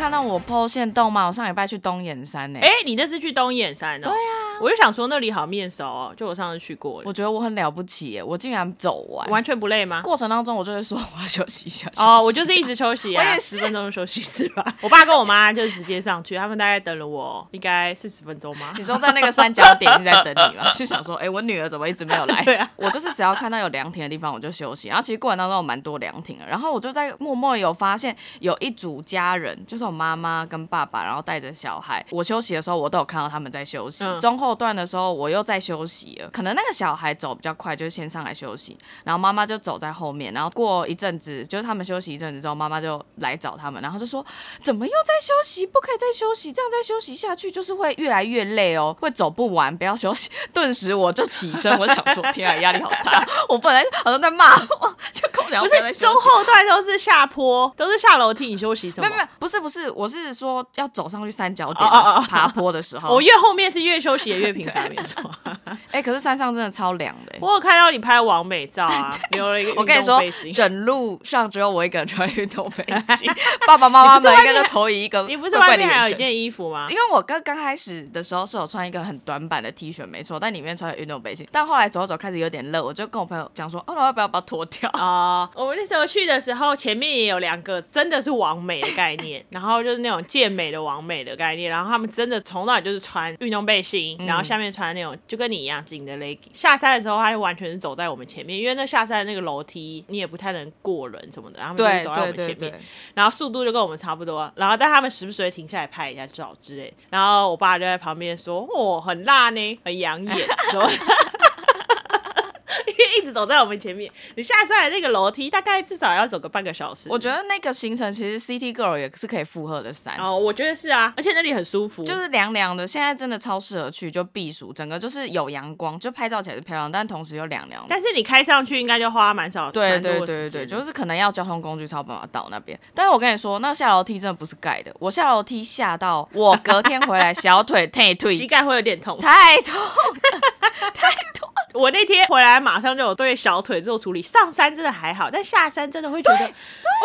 看到我 PO 线动吗？我上礼拜去东眼山呢、哎、你那是去东眼山哦？对啊，我就想说那里好面熟哦，就我上次去过了，我觉得我很了不起耶，我竟然走完。完全不累吗？过程当中，我就会说我要休息一下。哦，我就是一直休息啊，我也是十分钟就休息是吧？我爸跟我妈就直接上去，他们大概等了我应该四十分钟吗？你说在那个三角点一直在等你吗？就想说，哎、我女儿怎么一直没有来？对啊我就是只要看到有凉亭的地方我就休息。然后其实过程当中有蛮多凉亭的，然后我就在默默有发现有一组家人，就是我妈妈跟爸爸，然后带着小孩。我休息的时候，我都有看到他们在休息。嗯中后段的时候，我又在休息了。可能那个小孩走比较快，就是先上来休息，然后妈妈就走在后面。然后过一阵子，就是他们休息一阵子之后，妈妈就来找他们，然后就说：“怎么又在休息？不可以再休息，这样再休息下去就是会越来越累哦，会走不完，不要休息。”顿时我就起身，我 想说：“天啊，压力好大！”我本来好像在骂我，就跟我讲不是中后段都是下坡，都是下楼梯，你休息什么？没有没有，不是不是，我是说要走上去三角点爬坡的时候。我越后面是越休息的越频繁，没错。哎、可是山上真的超凉的、欸。我有看到你拍完美照啊，留了一个我跟你说整路上只有我一个人穿运动背心，爸爸妈妈们应该就投以一个你不是外面还有一件衣服吗因？为我刚刚开始的时候是有穿一个很短版的 T 恤，没错，但里面穿的运动背心。但后来走走开始有点热，我就跟我朋友讲说，哦，我要不要把它脱掉？啊、我们那时候去的时候，前面也有两个真的是完美的概念，然后就是那种健美的完美的概念，然后他们真的从那里就是穿运动背心，然后下面穿那种就跟你一样紧的 legging。下山的时候，他就完全是走在我们前面，因为那下山的那个楼梯你也不太能过人什么的，然后他们对就走在我们前面对，，然后速度就跟我们差不多，然后但他们时不时会停下来拍一下照之类，然后我爸就在旁边说：“哦，很辣呢，很养眼，怎么？” 因为一直走在我们前面，你下山的那个楼梯大概至少要走个半个小时。我觉得那个行程其实 City Girl 也是可以负荷的山。哦，我觉得是啊，而且那里很舒服，就是凉凉的，现在真的超适合去，就避暑，整个就是有阳光，就拍照起来是漂亮，但同时又凉凉。但是你开上去应该就花蛮少，对对对对，就是可能要交通工具才有办法到那边。但是我跟你说，那下楼梯真的不是盖的，我下楼梯下到我隔天回来小腿退 膝退，盖会有点痛。太痛了，太痛了。我那天回来马上就有对小腿做处理，上山真的还好，但下山真的会觉得，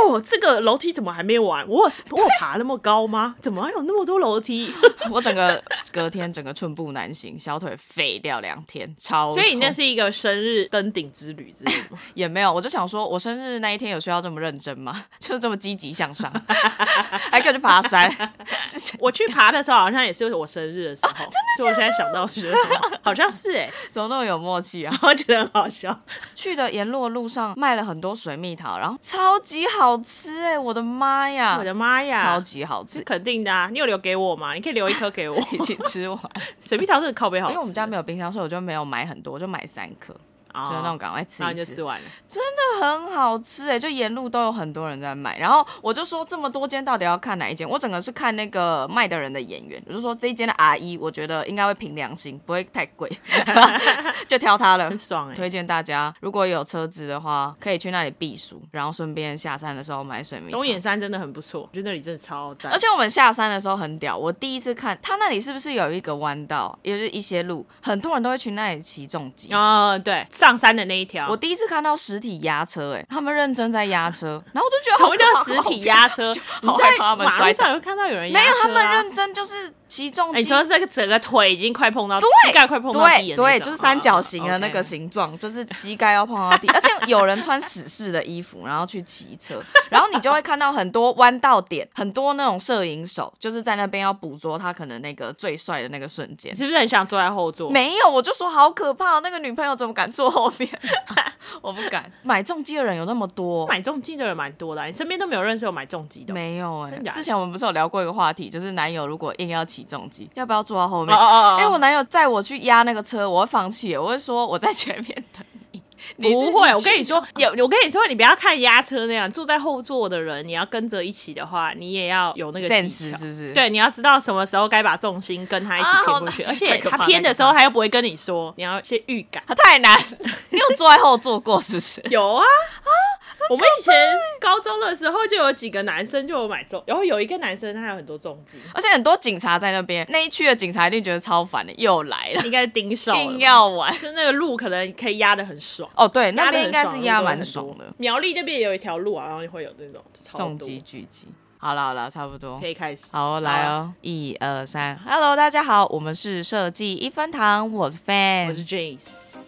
哦，这个楼梯怎么还没完？我我爬那么高吗？怎么还有那么多楼梯？我整个隔天整个寸步难行，小腿废掉两天，超。所以你那是一个生日登顶之旅之类的吗？也没有，我就想说，我生日那一天有需要这么认真吗？就是这么积极向上，还可以去爬山，我去爬的时候好像也是我生日的时候，真的所以我现在想到觉得好像是哎、怎么那么有默契啊？我觉得很好笑。去的沿路的路上卖了很多水蜜桃，然后超级好吃哎、我的妈呀，我的妈呀，超级好吃，肯定的啊！你有留给我吗？你可以留一颗给我。一起吃完。水蜜桃真的靠背好吃，因为我们家没有冰箱，所以我就没有买很多，我就买三颗，哦就是那种赶快吃然后一吃。你就吃完了。真的很好吃哎、就沿路都有很多人在卖，然后我就说这么多间到底要看哪一间？我整个是看那个卖的人的演员，我就说这一间的阿姨，我觉得应该会凭良心，不会太贵，就挑它了很。爽哎、推荐大家，如果有车子的话，可以去那里避暑，然后顺便下山的时候买水蜜桃。东眼山真的很不错，我觉得那里真的超赞。而且我们下山的时候很屌，我第一次看他那里是不是有一个弯道，也就是一些路，很多人都会去那里骑重机。哦，对，上山的那一条，我第一次看到实体压车、哎，他们认真在压车，然后我就觉得好什么叫实体压车？你在好害怕他们马路上有看到有人压没有，他们认真就是骑重哎，机。你说这个整个腿已经快碰到，膝盖快碰到地的那对对，就是三角形的那个哦形状，就是膝盖要碰到地，而且有人穿死式的衣服，然后去骑车，然后你就会看到很多弯道点，很多那种摄影手，就是在那边要捕捉他可能那个最帅的那个瞬间。是不是很想坐在后座？没有，我就说好可怕，那个女朋友怎么敢坐后面、我不敢。买重机的人有那么多，买重机的人蛮多的啊，你身边都没有认识有买重机的哦？没有哎、之前我们不是有聊过一个话题，就是男友如果硬要起重机，要不要坐到后哦面？因为我男友载我去压那个车，我会放弃，我会说我在前面等 不会，我跟你说，有我跟你说，你不要看压车那样，坐在后座的人，你要跟着一起的话，你也要有那个技 sense 巧。是不是？，对，你要知道什么时候该把重心跟他一起啊偏过去，好而且他偏的时候他又不会跟你说，你要先预感。他太难。你有坐在后座过是不是？有啊啊我们以前高中的时候就有几个男生就有买重，然后有一个男生他有很多重机，而且很多警察在那边，那一区的警察一定觉得超烦的，又来了，应该是盯梢了吧，硬要玩。就那个路可能可以压的很爽。哦，对，那边应该是压蛮爽的。苗栗那边也有一条路啊，然后会有那种重机聚集。好了好了，差不多可。以开始。好，来哦，一二三，Hello，大家好，我们是设计一分堂，我是 Fan，我是 Jace。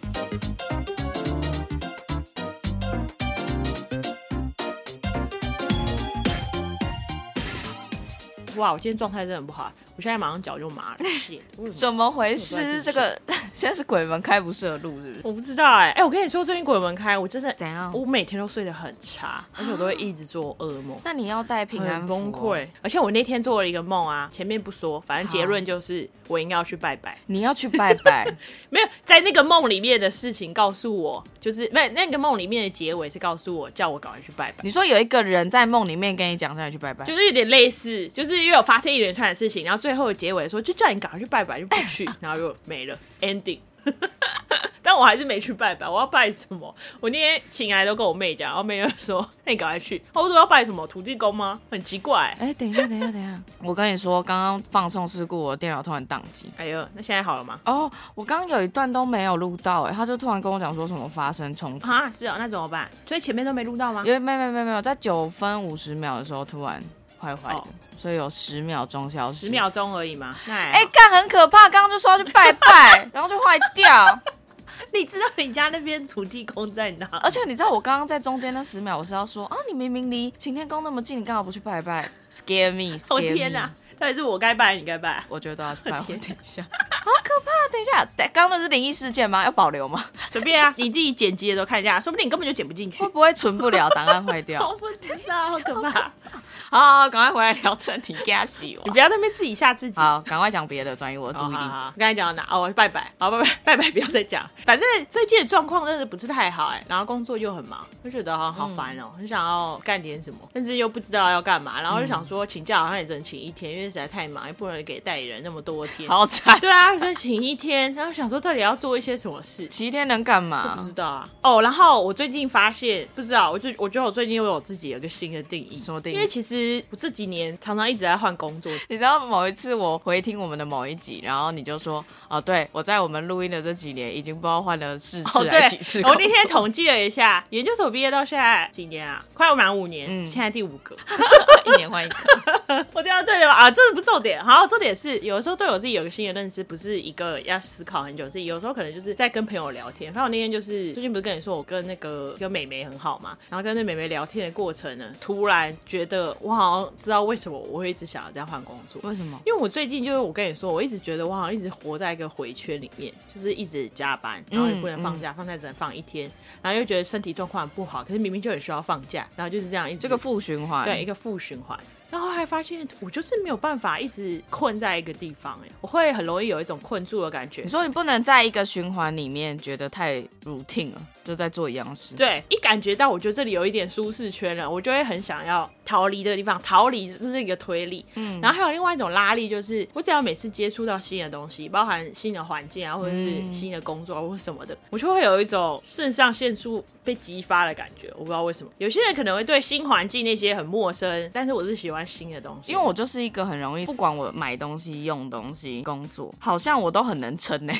哇，我今天状态真的很不好，我现在马上脚就麻了。怎么回事？这个 现在是鬼门开不适合录，是不是？我不知道哎、哎、我跟你说，最近鬼门开，我真的，怎样？我每天都睡得很差，而且我都会一直做噩梦。那你要带平安哦崩溃，而且我那天做了一个梦啊，前面不说，反正结论就是我应该要去拜拜。你要去拜拜，没有在那个梦里面的事情告诉我，就是没那个梦里面的结尾是告诉我叫我赶快去拜拜，你说有一个人在梦里面跟你讲让你去拜拜，就是有点类似，就是因为有发生一连串的事情，然后最后的结尾说就叫你赶快去拜拜，就不去，然后就没了 ending。但我还是没去拜拜，我要拜什么？我那天醒来都跟我妹讲，然后妹就说：“那你赶快去。”我说：“要拜什么？土地公吗？”很奇怪、哎、等一下，等一下，等一下，我跟你说，刚刚放送事故，我的电脑突然宕机。哎呦，那现在好了吗？哦，我刚刚有一段都没有录到，哎，他就突然跟我讲说什么发生冲突，啊，是哦，那怎么办？所以前面都没录到吗因？为没没没没有，在九分五十秒的时候突然坏坏的，哦所以有十秒钟消失。十，秒钟而已嘛。哎、好干很可怕，刚刚就说要去拜拜，然后就坏掉。你知道你家那边土地公在哪？而且你知道我刚刚在中间那十秒，我是要说啊，你明明离擎天宫那么近，你干嘛不去拜拜？Scare me！我、天哪！到底是我该拜，你该拜？我觉得都要去拜。等一下，好可怕！等一下，等刚刚那是灵异事件吗？要保留吗？随便啊，你自己剪辑的时候看一下，说不定你根本就剪不进去会。不会存不了，档案坏掉？我不知道，好可怕！好，赶快回来聊正题，给他洗我。你不要在那边自己吓自己。好，赶快讲别的，转移我的注意力。好好好，刚才讲到哪？哦，拜拜，好拜拜拜拜，不要再讲。反正最近的状况真的不是太好哎、然后工作又很忙，就觉得好好烦哦、很想要干点什么，但是又不知道要干嘛，然后就想说请假好像也只能请一天，因为实在太忙，也不能给代理人那么多天。好惨，对啊，只能请一天，然后想说到底要做一些什么事。请一天能干嘛不知？道啊。哦，然后我最近发现，不知道，我就我觉得我最近又有自己有个新的定义。什么定义因为其实我这几年常常一直在换工作，你知道某一次我回听我们的某一集，然后你就说，哦，对我在我们录音的这几年，已经不知道换了四次哦，还是几次对，我那天统计了一下，研究所毕业到现在几年啊？快要满五年，嗯现在第五个。一年换一个，我这样对的吧？啊，这不重点。好，重点是有的时候对我自己有个新的认识，不是一个要思考很久，是有时候可能就是在跟朋友聊天。反正我那天就是最近不是跟你说我跟那个一个美眉很好嘛，然后跟那美眉聊天的过程呢，突然觉得我好像知道为什么我会一直想要这样换工作。为什么？因为我最近就是我跟你说，我一直觉得我好像一直活在一个回圈里面，就是一直加班，然后也不能放假，放假只能放一天，然后又觉得身体状况不好，可是明明就很需要放假，然后就是这样一直这个负循环，对一个负循环。然后还发现我就是没有办法一直困在一个地方，哎，我会很容易有一种困住的感觉你。说你不能在一个循环里面觉得太 routine 了，就在做一样事。对，一感觉到我觉得这里有一点舒适圈了，我就会很想要逃离这个地方，逃离这是一个推力。嗯，然后还有另外一种拉力，就是我只要每次接触到新的东西，包含新的环境啊，或者是新的工作啊或者什么的，我就会有一种肾上腺素被激发的感觉。我不知道为什么，有些人可能会对新环境那些很陌生，但是我是喜欢新的东西，因为我就是一个很容易，不管我买东西、用东西、工作，好像我都很能撑欸呢、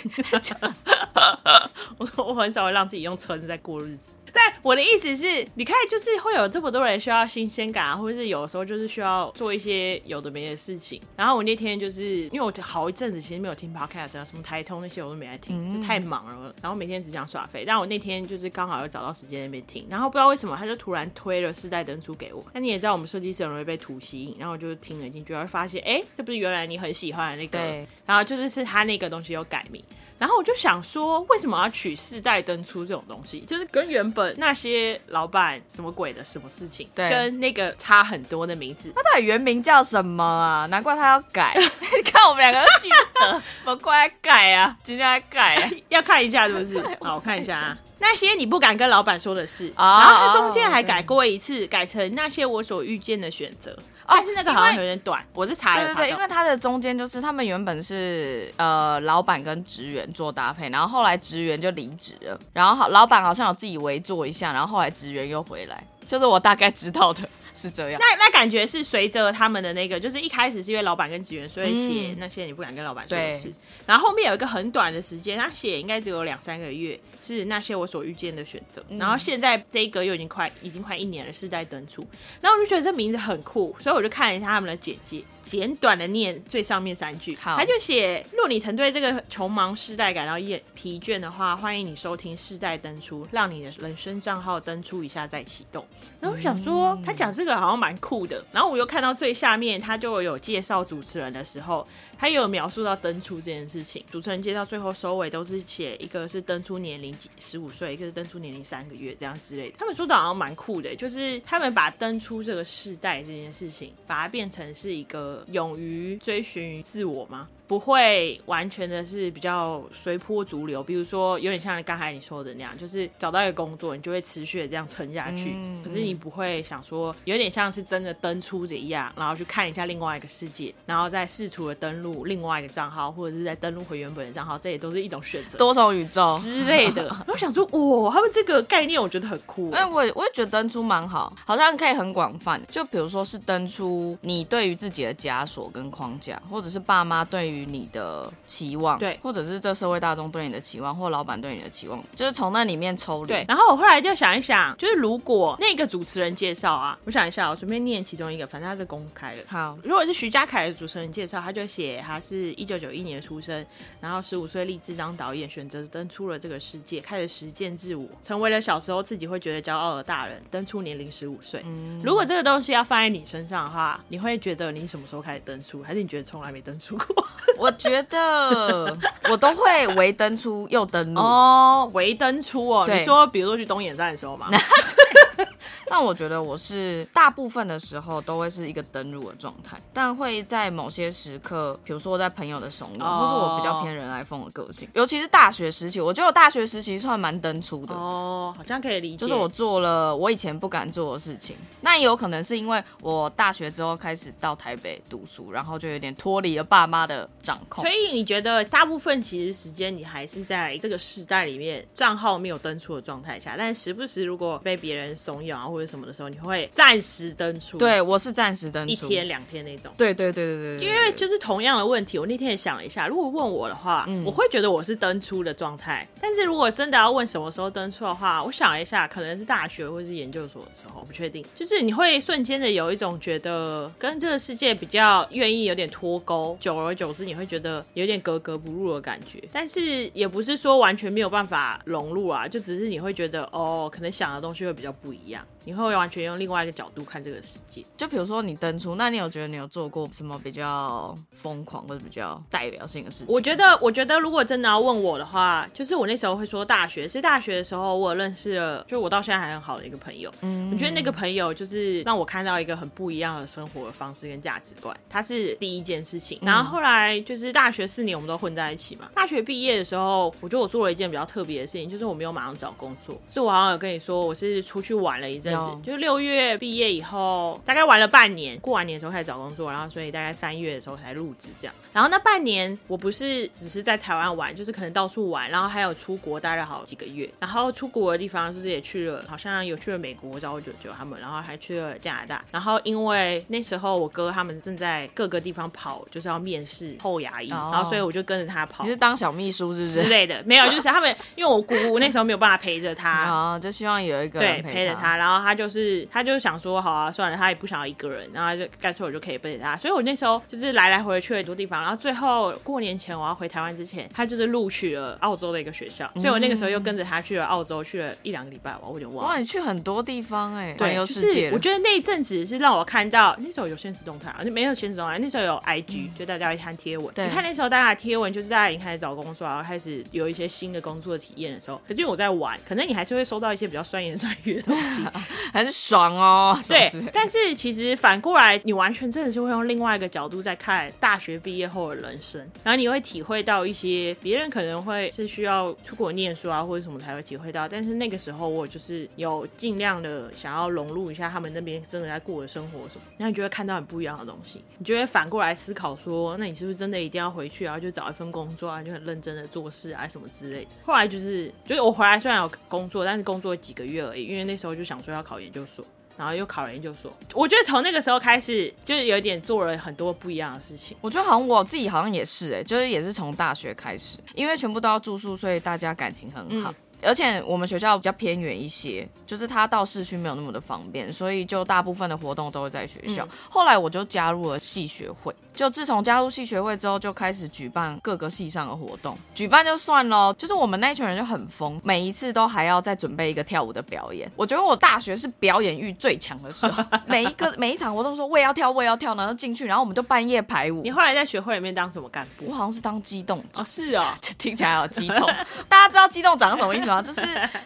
我我很少会让自己用撑在过日子。但我的意思是，你看，就是会有这么多人需要新鲜感啊，或者是有时候就是需要做一些有的没的事情。然后我那天就是因为我好一阵子其实没有听 podcast 啊，什么台通那些我都没来听，就太忙了。然后每天只想耍废。但我那天就是刚好又找到时间那边听，然后不知道为什么他就突然推了四代灯珠给我。那你也知道我们设计师很容易被图吸引，然后我就听了进去，然后发现，哎，这不是原来你很喜欢的那个，然后就是是他那个东西有改名。然后我就想说，为什么要取世代登出这种东西？就是跟原本那些老板什么鬼的什么事情，对跟那个差很多的名字。他到底原名叫什么啊？难怪他要改。你看我们两个都记得，我快来改啊！今天来改啊！要看一下是不是？好，我看一下啊。那些你不敢跟老板说的事，啊然后他中间还改过一次，改成那些我所遇见的选择。但是那个好像有点短，我是查对对对，因为它的中间就是他们原本是呃老板跟职员做搭配，然后后来职员就离职了，然后好老板好像有自己围坐一下，然后后来职员又回来，就是我大概知道的是这样。那那感觉是随着他们的那个，就是一开始是因为老板跟职员，所以写那些你不敢跟老板说的事。然后后面有一个很短的时间，他写应该只有两三个月，是那些我所遇见的选择。然后现在这一个又已经快已经快一年了，世代登出。然后我就觉得这名字很酷，所以我就看了一下他们的简介，简短的念最上面三句，他就写：若你曾对这个穷忙世代感到厌疲倦的话，欢迎你收听世代登出，让你的人生账号登出一下再启动。然后我想说，他讲这个好像蛮酷的。然后我又看到最下面，他就有介绍主持人的时候，他也有描述到登出这件事情。主持人介绍最后收尾都是写一个是登出年龄十五岁，一个是登出年龄三个月这样之类的。他们说的好像蛮酷的，就是他们把登出这个世代这件事情，把它变成是一个勇于追寻自我吗？不会完全的是比较随波逐流，比如说有点像刚才你说的那样，就是找到一个工作，你就会持续的这样撑下去。可是你不会想说，有点像是真的登出这一样，然后去看一下另外一个世界，然后再试图的登录另外一个账号，或者是再登录回原本的账号，这也都是一种选择。多重宇宙之类的。我想说，哇，他们这个概念我觉得很酷。哎，我我也觉得登出蛮好，好像可以很广泛。就比如说是登出你对于自己的枷锁跟框架，或者是爸妈对于你的。期望对，或者是这社会大众对你的期望，或老板对你的期望，就是从那里面抽离。对，然后我后来就想一想，就是如果那个主持人介绍啊，我想一下，我随便念其中一个，反正他是公开的。好，如果是徐家凯的主持人介绍，他就写他是一九九一年出生，然后十五岁立志当导演，选择登出了这个世界，开始实践自我，成为了小时候自己会觉得骄傲的大人。登出年龄十五岁。嗯如果这个东西要放在你身上的话，你会觉得你什么时候开始登出，还是你觉得从来没登出过？我觉得。呃，我都会围登出又登录哦，围登出哦。你说，比如说去东眼站的时候吗？但我觉得我是大部分的时候都会是一个登入的状态，但会在某些时刻，比如说在朋友的怂恿，或是我比较偏人来疯的个性，尤其是大学时期，我觉得我大学时期算蛮登出的哦，好像可以理解，就是我做了我以前不敢做的事情。那有可能是因为我大学之后开始到台北读书，然后就有点脱离了爸妈的掌控。所以你觉得大部分其实时间你还是在这个时代里面账号没有登出的状态下，但时不时如果被别人怂恿啊或者什么的时候，你会暂时登出。对，我是暂时登出，一天两天那种。对对对对对。因为就是同样的问题，我那天也想了一下，如果问我的话，我会觉得我是登出的状态。但是如果真的要问什么时候登出的话，我想了一下，可能是大学或是研究所的时候，不确定。就是你会瞬间的有一种觉得跟这个世界比较愿意有点脱钩，久而久之你会觉得有点格格不入的感觉。但是也不是说完全没有办法融入啊，就只是你会觉得哦，可能想的东西会比较不一样。你会完全用另外一个角度看这个世界。就比如说你登出，那你有觉得你有做过什么比较疯狂或者比较代表性的事情？我觉得，我觉得如果真的要问我的话，就是我那时候会说大学。是大学的时候，我认识了，就我到现在还很好的一个朋友。嗯，我觉得那个朋友就是让我看到一个很不一样的生活的方式跟价值观。他是第一件事情。然后后来就是大学四年我们都混在一起嘛。大学毕业的时候，我觉得我做了一件比较特别的事情，就是我没有马上找工作。所以我好像有跟你说，我是出去玩了一阵子。就是六月毕业以后，大概玩了半年，过完年的时候开始找工作，然后所以大概三月的时候才入职这样。然后那半年我不是只是在台湾玩，就是可能到处玩，然后还有出国待了好几个月。然后出国的地方就是也去了，好像有去了美国找我舅舅他们，然后还去了加拿大。然后因为那时候我哥他们正在各个地方跑，就是要面试后牙医，然后所以我就跟着他跑。你是当小秘书是不是之类的？没有，就是他们因为我姑姑那时候没有办法陪着他，啊，就希望有一个对陪着他，然后他就是。他就想说，好啊，算了，他也不想要一个人，然后就干脆我就可以背着他。所以我那时候就是来来回回去了很多地方，然后最后过年前我要回台湾之前，他就是录取了澳洲的一个学校，所以我那个时候又跟着他去了澳洲，去了一两个礼拜吧，我有点忘了。哇，你去很多地方哎，对，就是我觉得那一阵子是让我看到那时候有现实动态，而且没有现实动态，那时候有 IG，就大家会看贴文。你看那时候大家贴文，就是大家已经开始找工作，然后开始有一些新的工作体验的时候。可是我在玩，可能你还是会收到一些比较酸言酸语的东西，很爽哦。对。但是其实反过来，你完全真的是会用另外一个角度在看大学毕业后的人生，然后你会体会到一些别人可能会是需要出国念书啊或者什么才会体会到，但是那个时候我就是有尽量的想要融入一下他们那边真的在过的生活什么，然后你就会看到很不一样的东西，你就会反过来思考说，那你是不是真的一定要回去，然后就找一份工作啊，就很认真的做事啊什么之类的。后来就是，就是我回来虽然有工作，但是工作几个月而已，因为那时候就想说要考研究所。然后又考了研究所。我觉得从那个时候开始，就是有点做了很多不一样的事情。我觉得好像我自己好像也是哎、就是也是从大学开始，因为全部都要住宿，所以大家感情很好。而且我们学校比较偏远一些，就是它到市区没有那么的方便，所以就大部分的活动都会在学校。后来我就加入了系学会，就自从加入系学会之后，就开始举办各个系上的活动。举办就算咯，就是我们那一群人就很疯，每一次都还要再准备一个跳舞的表演。我觉得我大学是表演欲最强的时候，每一个每一场活动说我也要跳，我也要跳，然后进去，然后我们就半夜排舞你。后来在学会里面当什么干部我？好像是当机动长 哦，是哦，就听起来好激动。大家知道机动长什么意思吗？就是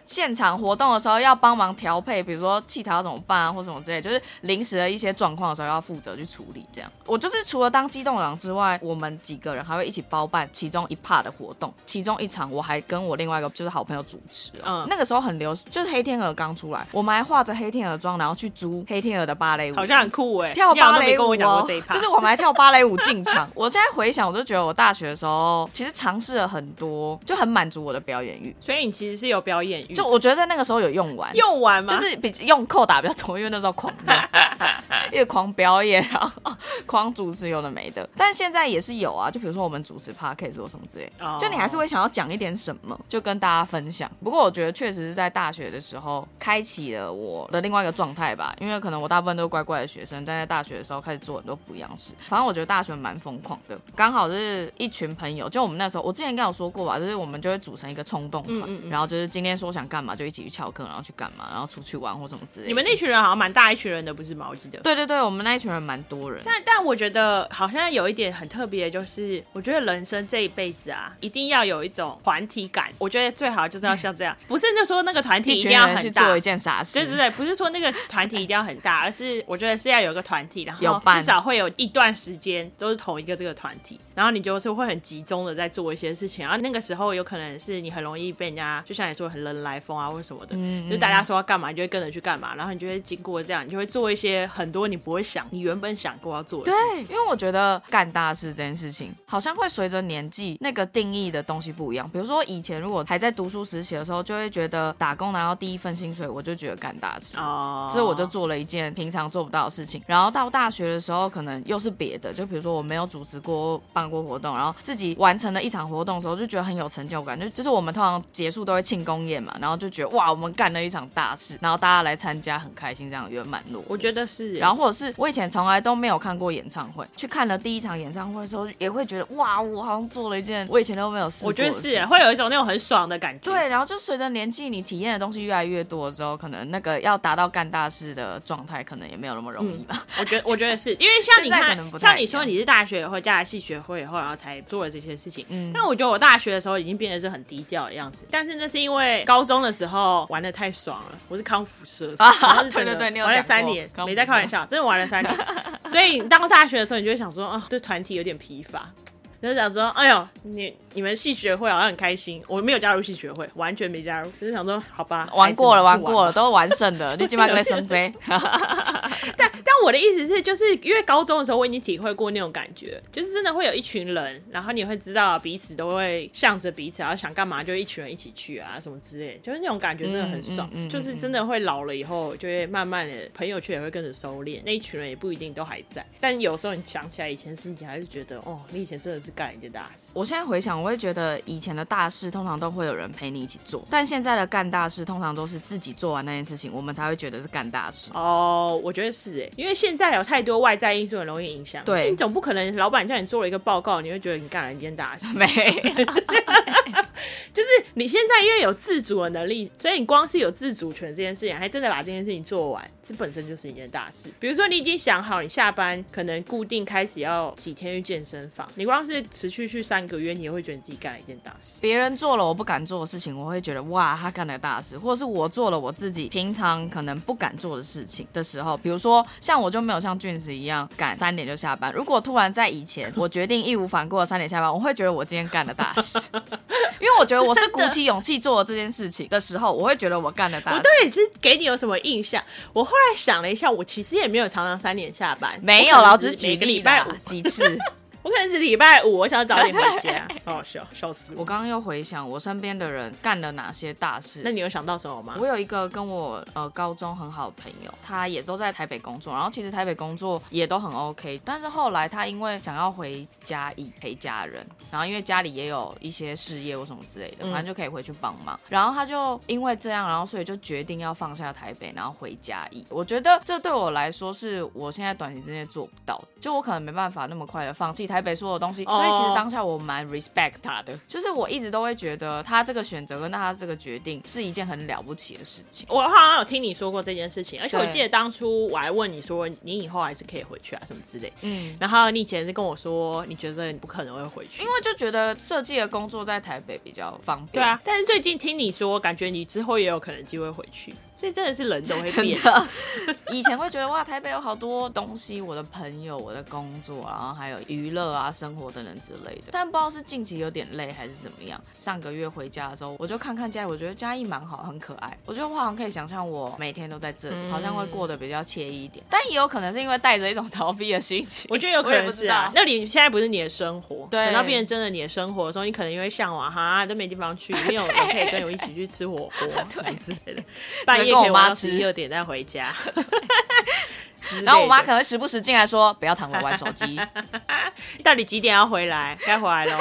现场活动的时候要帮忙调配，比如说器材要怎么办啊，或什么之类，就是临时的一些状况的时候要负责去处理。这样，我就是除了当机动长之外，我们几个人还会一起包办其中一 part 的活动，其中一场我还跟我另外一个就是好朋友主持、哦。嗯那个时候很流行，就是黑天鹅刚出来，我们还化着黑天鹅妆，然后去租黑天鹅的芭蕾舞，好像很酷哎，跳芭蕾舞哦这一 趴，就是我们还跳芭蕾舞进场。我现在回想，我就觉得我大学的时候其实尝试了很多，就很满足我的表演欲。所以你其实是有表演欲，就我觉得在那个时候有用完，用完吗？就是比用扣打比较多，因为那时候狂用，一直狂表演，然后 狂主持有的没的。但现在也是有啊，就比如说我们主持 podcast 或什么之类，哦就你还是会想要讲一点什么，就跟大家分享。不过我觉得确实是在大学的时候开启了我的另外一个状态吧，因为可能我大部分都是乖乖的学生，但在大学的时候开始做很多不一样的事。反正我觉得大学蛮疯狂的，刚好是一群朋友，就我们那时候我之前应该有说过吧，就是我们就会组成一个冲动团，嗯嗯嗯然后就是今天说想干嘛就一起去翘课，然后去干嘛，然后出去玩或什么之类的。你们那群人好像蛮大一群人的，不是吗？我记得。对对对，我们那一群人蛮多人。但但我觉得好像有一点很特别，就是我觉得人生这一辈子啊，一定要有一种团体感。我觉得最好就是要像这样，不是就说那个团体一定要很大做一。件傻事，对对对，不是说那个团体一定要很大，而是我觉得是要有一个团体，然后有至少会有一段时间都是同一个这个团体，然后你就是会很集中的在做一些事情，然后那个时候有可能是你很容易被人家，就像你说很人来疯啊或什么的，嗯就是大家说要干嘛，你就会跟着去干嘛，然后你就会经过这样，你就会做一些很多你不会想，你原本想过要做的事对情。，因为我觉得干大事这件事情，好像会随着年纪那个定义的东西不一样。比如说以前如果还在读书时期的时候，就会觉得打工拿到第一份薪水，我就觉得干大事。哦，所以我就做了一件平常做不到的事情，然后到大学的时候，可能又是别的，就比如说我没有组织过、办过活动，然后自己完成了一场活动的时候，就觉得很有成就感。就就是我们通常结束都会庆功宴嘛，然后就觉得哇，我们干了一场大事，然后大家来参加，很开心，这样圆满落。我觉得是，然后或者是我以前从来都没有看过演唱会，去看了第一场演唱会的时候，也会觉得哇，我好像做了一件我以前都没有试过我觉得是会有一种那种很爽的感觉。对，然后就随着年纪，你体验的东西越来越多之后，可能那个要达到干大事的状态，可能也没有那么容易吧。我觉得 我觉得是因为像你看像你说你是大学以后加了戏学会以后，然后才做了这些事情。嗯但我觉得我大学的时候已经变得是很低调的样子，但是那是因为高中的时候玩的太爽了，我是康复社，啊对对对你有玩了三年，没在开玩笑，真的玩了三年。所以你到大学的时候，你就会想说，啊，对团体有点疲乏。就想说，哎呦，你你们系学会好像很开心，我没有加入系学会，完全没加入，就是想说，好吧，玩过了，玩过了，都完胜的，你基本上在升这。但但我的意思是，就是因为高中的时候我已经体会过那种感觉，就是真的会有一群人，然后你会知道彼此都会向着彼此，然后想干嘛就一群人一起去啊，什么之类，就是那种感觉真的很爽。嗯嗯嗯嗯就是真的会老了以后，就会慢慢的朋友圈也会跟着收敛，那一群人也不一定都还在，但有时候你想起来以前事情，还是觉得哦，你以前真的是干了一件大事。我现在回想，我会觉得以前的大事通常都会有人陪你一起做，但现在的干大事通常都是自己做完那件事情，我们才会觉得是干大事。哦，我觉得是哎，因为现在有太多外在因素很容易影响。对你总不可能老板叫你做了一个报告，你会觉得你干了一件大事。没，就是你现在因为有自主的能力，所以你光是有自主权这件事情，还真的把这件事情做完，这本身就是一件大事。比如说，你已经想好，你下班可能固定开始要几天去健身房，你光是持续去三个月，你也会觉得你自己干了一件大事。别人做了我不敢做的事情，我会觉得哇，他干了大事；或者是我做了我自己平常可能不敢做的事情的时候，比如说像我就没有像俊石一样赶三点就下班。如果突然在以前我决定义无反顾的三点下班，我会觉得我今天干了大事，因为我觉得我是鼓起勇气做了这件事情的时候，我会觉得我干了大事我到。底是给你有什么印象？我后来想了一下，我其实也没有常常三点下班，没有，老是举个例礼拜几次。我可能是礼拜五，我想早点回家，好好笑，笑死我。我刚刚又回想我身边的人干了哪些大事那。你有想到什么吗？我有一个跟我呃高中很好的朋友，他也都在台北工作，然后其实台北工作也都很 OK，但是后来他因为想要回家以陪家人，然后因为家里也有一些事业或什么之类的，嗯反正就可以回去帮忙，然后他就因为这样，然后所以就决定要放下台北，然后回家义。我觉得这对我来说是我现在短期之内做不到的，就我可能没办法那么快的放弃台北所有东西，哦所以其实当下我蛮 respect 他的，就是我一直都会觉得他这个选择跟他这个决定是一件很了不起的事情。我好像有听你说过这件事情，而且我记得当初我还问你说，你以后还是可以回去啊，什么之类。嗯，然后你以前是跟我说，你觉得你不可能会回去，因为就觉得设计的工作在台北比较方便。对啊。但是最近听你说，感觉你之后也有可能机会回去，所以真的是人都会真变。的，以前会觉得哇，台北有好多东西，我的朋友、我的工作，然后还有娱乐啊、生活等等之类的。但不知道是近期有点累还是怎么样。上个月回家的时候，我就看看家里，我觉得嘉义蛮好，很可爱。我觉得我好像可以想象我每天都在这里，嗯好像会过得比较惬意一点。但也有可能是因为带着一种逃避的心情，我觉得有可能是啊那你现在不是你的生活，对等到变成真的你的生活的时候，你可能因为向往哈，都没地方去，没有人可以跟我一起去吃火锅 什么之类的，半夜跟我妈吃十一二点再回家。然后我妈可能会时不时进来说：“不要躺着玩手机。到底几点要回来？该回来喽。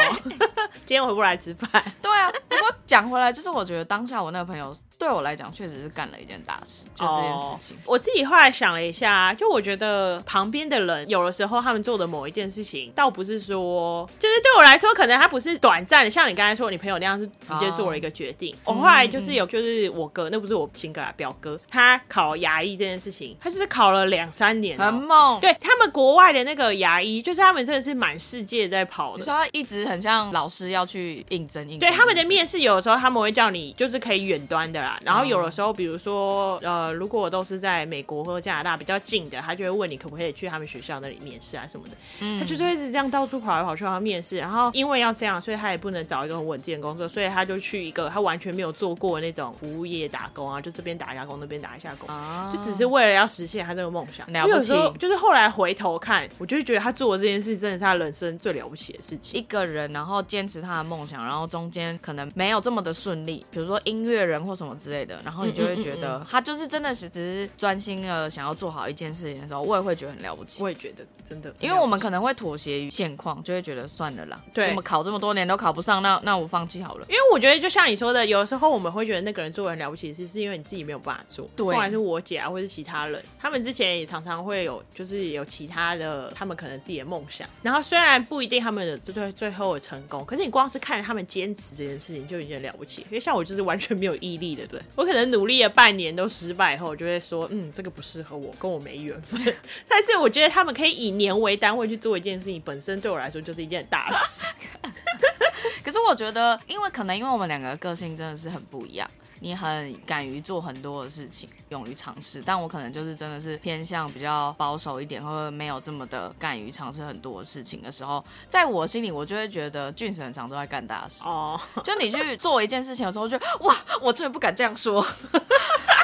今天回不来吃饭，”对啊，不过讲回来，就是我觉得当下我那个朋友对我来讲确实是干了一件大事，就这件事情。我自己后来想了一下，就我觉得旁边的人有的时候他们做的某一件事情，倒不是说，就是对我来说，可能他不是短暂的，像你刚才说你朋友那样是直接做了一个决定。我后来就是有，就是我哥，那不是我亲哥啊，表哥，他考牙医这件事情，他就是考了两三年、很哦。猛，，对他们国外的那个牙医，就是他们真的是满世界在跑的。你说他一直很像老师要去应征应征，对他们的面试，有的时候他们会叫你就是可以远端的啦，然后有的时候，比如说呃，如果都是在美国或加拿大比较近的，他就会问你可不可以去他们学校那里面试啊什么的。嗯他就是会一直这样到处跑来跑去，然后面试，然后因为要这样，所以他也不能找一个很稳定的工作，所以他就去一个他完全没有做过的那种服务业打工啊，就这边打一下工，那边打一下工。啊，就只是为了要实现他这个梦想，了不起我有时候就是后来回头看，我就会觉得他做的这件事真的是他人生最了不起的事情。一个人，然后坚持他的梦想，然后中间可能没有这么的顺利，比如说音乐人或什么之类的，然后你就会觉嗯得他就是真的是只是专心的想要做好一件事情的时候，我也会觉得很了不起。我也觉得真的，因为我们可能会妥协于现况，就会觉得算了啦，对怎么考这么多年都考不上，那那我放弃好了。因为我觉得，就像你说的，有时候我们会觉得那个人做的很了不起的事，是因为你自己没有办法做。对不管是我姐啊，或是其他人，他们之前也常常会有，就是有其他的，他们可能自己的梦想。然后虽然不一定他们的最最后有成功，可是你光是看他们坚持这件事情就已经了不起。因为像我就是完全没有毅力的我可能努力了半年都失败后，就会说，嗯，这个不适合我，跟我没缘分。但是我觉得他们可以以年为单位去做一件事情，本身对我来说就是一件大事。可是我觉得，因为可能因为我们两个个性真的是很不一样，你很敢于做很多的事情，勇于尝试，但我可能就是真的是偏向比较保守一点，或者没有这么的敢于尝试很多的事情的时候，在我心里我就会觉得俊子很常都在干大事。哦，就你去做一件事情的时候，就哇，我真的不敢这样说，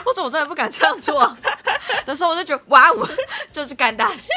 或者我真的不敢这样做 的时候，我就觉得哇，我 就是干大事。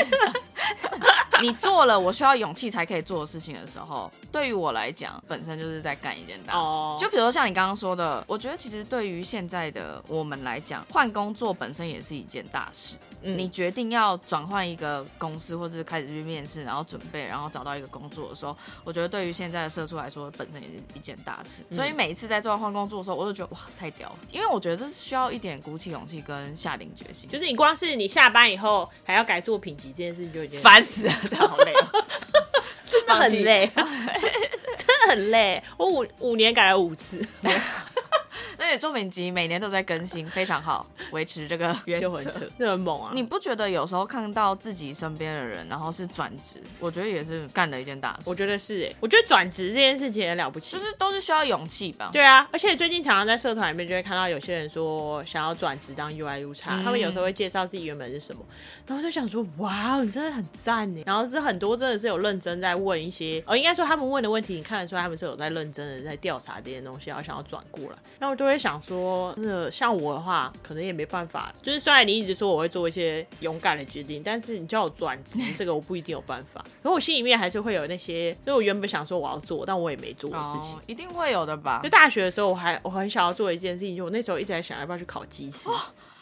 你做了我需要勇气才可以做的事情的时候，对于我来讲，本身就是在干一件大事。哦就比如说像你刚刚说的，我觉得其实对于现在的我们来讲，换工作本身也是一件大事。嗯你决定要转换一个公司，或者是开始去面试，然后准备，然后找到一个工作的时候，我觉得对于现在的社畜来说，本身也是一件大事。嗯所以每一次在做换工作的时候，我都觉得哇，太屌了，因为我觉得这是需要一点鼓起勇气跟下定决心，就是你光是你下班以后还要改作品集这件事情就已经烦死了。好累哦，真的很累，真的很累。我五五年改了五次，而且作品集每年都在更新，非常好，维持这个原则就很很猛啊！你不觉得有时候看到自己身边的人，然后是转职，我觉得也是干了一件大事。我觉得是欸，我觉得转职这件事情很了不起，就是都是需要勇气吧。对啊，而且最近常常在社团里面就会看到有些人说想要转职当 UI U 叉、嗯他们有时候会介绍自己原本是什么，然后就想说哇，你真的很赞呢。然后是很多真的是有认真在问一些，哦，应该说他们问的问题，你看得出来他们是有在认真的在调查这些东西，然后想要转过来。那我都会想说，真的像我的话，可能也没办法。就是虽然你一直说我会做一些勇敢的决定，但是你叫我转职，这个我不一定有办法。可我心里面还是会有那些，就我原本想说我要做，但我也没做的事情。哦一定会有的吧就？大学的时候，我还我很想要做一件事情，就我那时候一直在想要不要去考技师。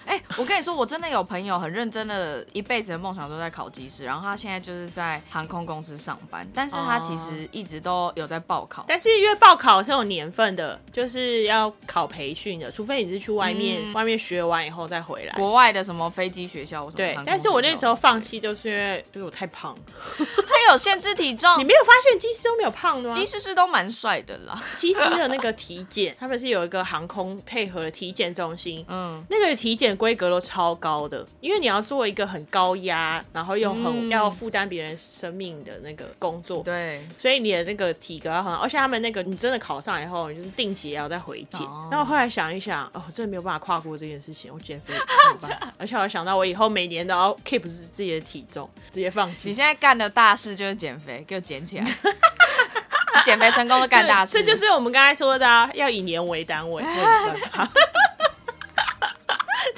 哎、我跟你说，我真的有朋友很认真的，一辈子的梦想都在考机师，然后他现在就是在航空公司上班，但是他其实一直都有在报考。但是因为报考是有年份的，就是要考培训的，除非你是去外面、嗯外面学完以后再回来。国外的什么飞机学校，什么对但是我那时候放弃，就是因为就是我太胖。他有限制体重你，没有发现机师都没有胖的吗？机师是都蛮帅的啦。机师的那个体检，他们是有一个航空配合的体检中心。嗯，那个体检规格都超高的，因为你要做一个很高压，然后又很、嗯要负担别人生命的那个工作，对，所以你的那个体格要很好，而且他们那个你真的考上以后，你就是定期也要再回检。哦那我后来想一想，哦，我真的没有办法跨过这件事情，我减肥没有办法，而且我想到我以后每年都要 keep 自自己的体重，直接放弃你。现在干的大事就是减肥，给我减起来。你 减肥成功的干大事，这这就是我们刚才说的、啊，要以年为单位，我也没办法。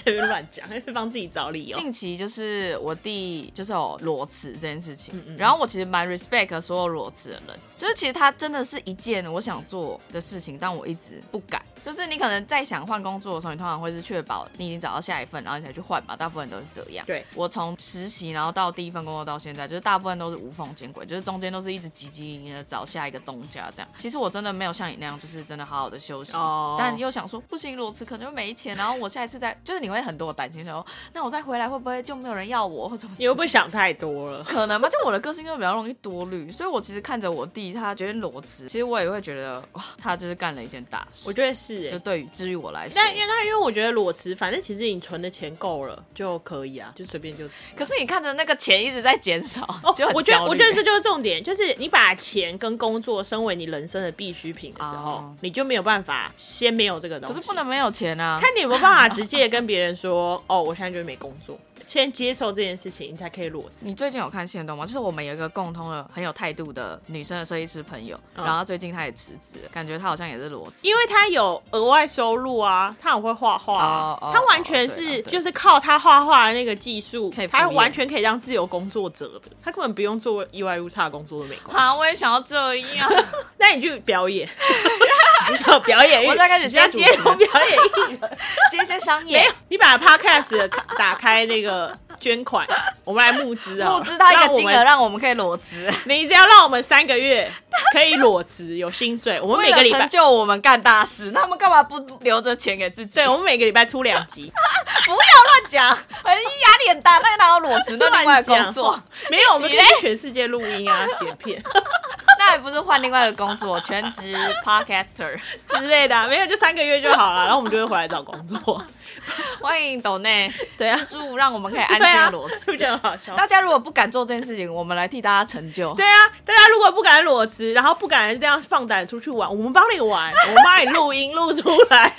这边乱讲，帮自己找理由。近期就是我弟就是有裸辞这件事情，嗯然后我其实蛮 respect 所有裸辞的人，就是其实他真的是一件我想做的事情，但我一直不敢。就是你可能在想换工作的时候，你通常会是确保你已经找到下一份，然后你才去换吧，大部分人都是这样。对我从实习然后到第一份工作到现在，就是大部分都是无缝接轨，就是中间都是一直汲汲营营的找下一个东家这样。其实我真的没有像你那样，就是真的好好的休息，哦但又想说不行，裸辞可能就没钱，然后我下一次再就是你会很多担心，说那我再回来会不会就没有人要我或者你又不会想太多了？可能吧？就我的个性就比较容易多虑，所以我其实看着我弟他决定裸辞，其实我也会觉得哇，他就是干了一件大事。我觉得是、欸。就对于至于我来说，但因为他因为我觉得裸辞，反正其实你存的钱够了就可以啊，就随便就辞。可是你看着那个钱一直在减少，我觉得我觉得这就是重点，就是你把钱跟工作升为你人生的必需品的时候，哦你就没有办法先没有这个东西。可是不能没有钱啊。看你有没有办法直接跟别人说，哦，我现在就是没工作，先接受这件事情，你才可以裸辞。你最近有看线动吗？就是我们有一个共通的很有态度的女生的设计师朋友，嗯然后最近她也辞职了，感觉她好像也是裸辞。因为她有额外收入啊，她很会画画啊、哦哦他完全是就是靠她画画的那个技术可以，敷他完全可以当自由工作者的，他根本不用做意外误差工作都没关系。啊，我也想要这样。那你去表演，你就表演欲，我再开始接接受表演艺人。接一些商业没有，你把 podcast 打开那个捐款，我们来募资啊，募资他一个金额，让让我们可以裸辞，你只要让我们三个月可以裸辞，有薪水，我们每个礼拜。就我们干大事，那他们干嘛不留着钱给自己？对，我们每个礼拜出两集，不要乱讲，很压力很大。那个哪有裸辞？那另外工作乱，没有，我们可以去全世界录音啊、剪片那不是换另外一个工作，全职 podcaster。之类的、没有就三个月就好了，然后我们就会回来找工作。欢迎抖内对啊资助，让我们可以安心的裸，辞。是不是很好笑？大家如果不敢做这件事情，我们来替大家成就。对啊，大家如果不敢裸辞，然后不敢这样放胆出去玩，我们帮你玩，我们帮你录音录出来。